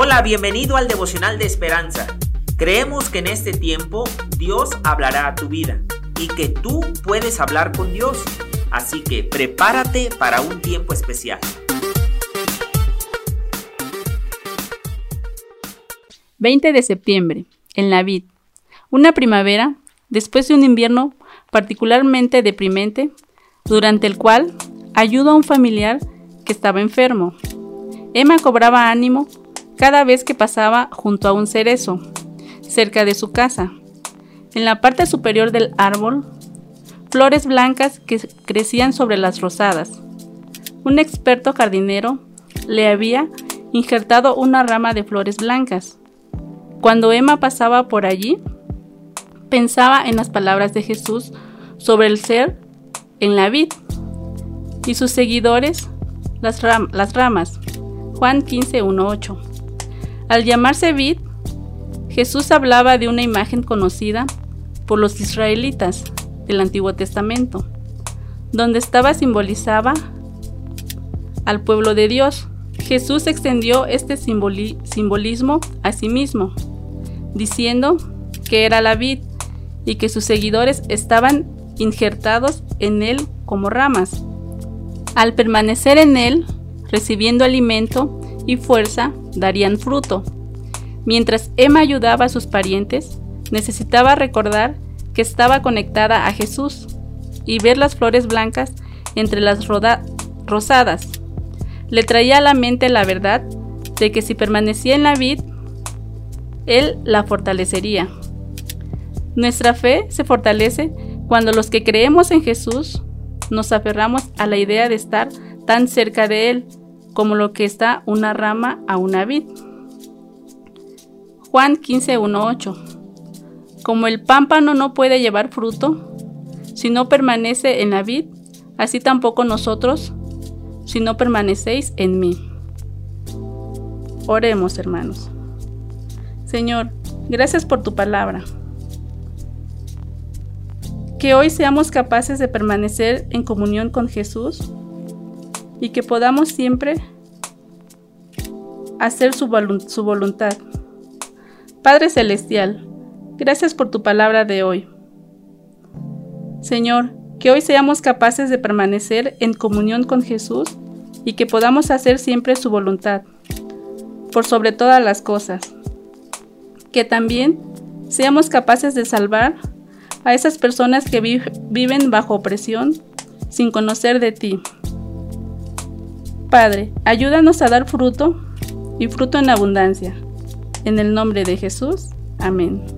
Hola, bienvenido al devocional de esperanza. Creemos que en este tiempo Dios hablará a tu vida y que tú puedes hablar con Dios. Así que prepárate para un tiempo especial. 20 de septiembre, en la vid. Una primavera, después de un invierno particularmente deprimente, durante el cual ayudo a un familiar que estaba enfermo. Emma cobraba ánimo cada vez que pasaba junto a un cerezo, cerca de su casa. En la parte superior del árbol, flores blancas que crecían sobre las rosadas. Un experto jardinero le había injertado una rama de flores blancas. Cuando Emma pasaba por allí, pensaba en las palabras de Jesús sobre el ser en la vid y sus seguidores las, las ramas. Juan 15, 8. Al llamarse vid, Jesús hablaba de una imagen conocida por los israelitas del Antiguo Testamento, donde estaba simbolizaba al pueblo de Dios. Jesús extendió este simbolismo a sí mismo, diciendo que era la vid y que sus seguidores estaban injertados en él como ramas. Al permanecer en él, recibiendo alimento y fuerza, darían fruto. Mientras Emma ayudaba a sus parientes, necesitaba recordar que estaba conectada a Jesús y ver las flores blancas entre las rosadas. Le traía a la mente la verdad de que si permanecía en la vid, Él la fortalecería. Nuestra fe se fortalece cuando los que creemos en Jesús nos aferramos a la idea de estar tan cerca de Él como lo que está una rama a una vid. Juan 15.1.8 Como el pámpano no puede llevar fruto si no permanece en la vid, así tampoco nosotros si no permanecéis en mí. Oremos, hermanos. Señor, gracias por tu palabra. Que hoy seamos capaces de permanecer en comunión con Jesús y que podamos siempre hacer su, su voluntad. Padre Celestial, gracias por tu palabra de hoy. Señor, que hoy seamos capaces de permanecer en comunión con Jesús y que podamos hacer siempre su voluntad, por sobre todas las cosas. Que también seamos capaces de salvar a esas personas que viven bajo opresión sin conocer de ti. Padre, ayúdanos a dar fruto y fruto en abundancia. En el nombre de Jesús. Amén.